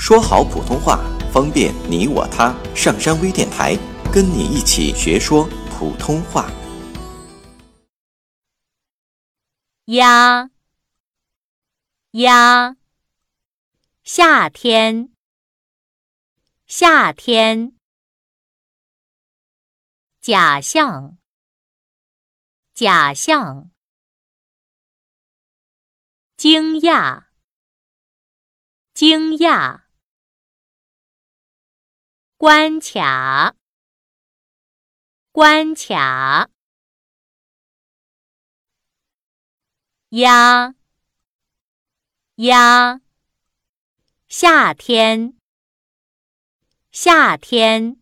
说好普通话，方便你我他。上山微电台，跟你一起学说普通话。鸭，鸭，夏天，夏天。假象，假象。惊讶，惊讶。关卡，关卡。鸭，鸭。夏天，夏天。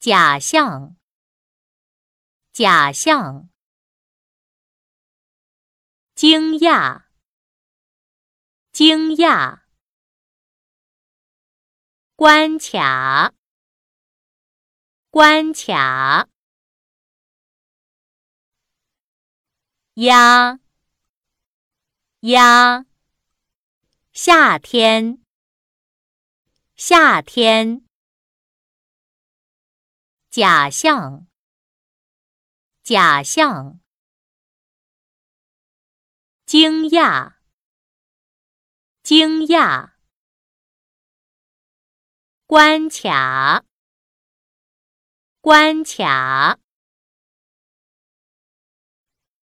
假象，假象。惊讶，惊讶。关卡，关卡。鸭，鸭。夏天，夏天。假象，假象。惊讶，惊讶。关卡，关卡。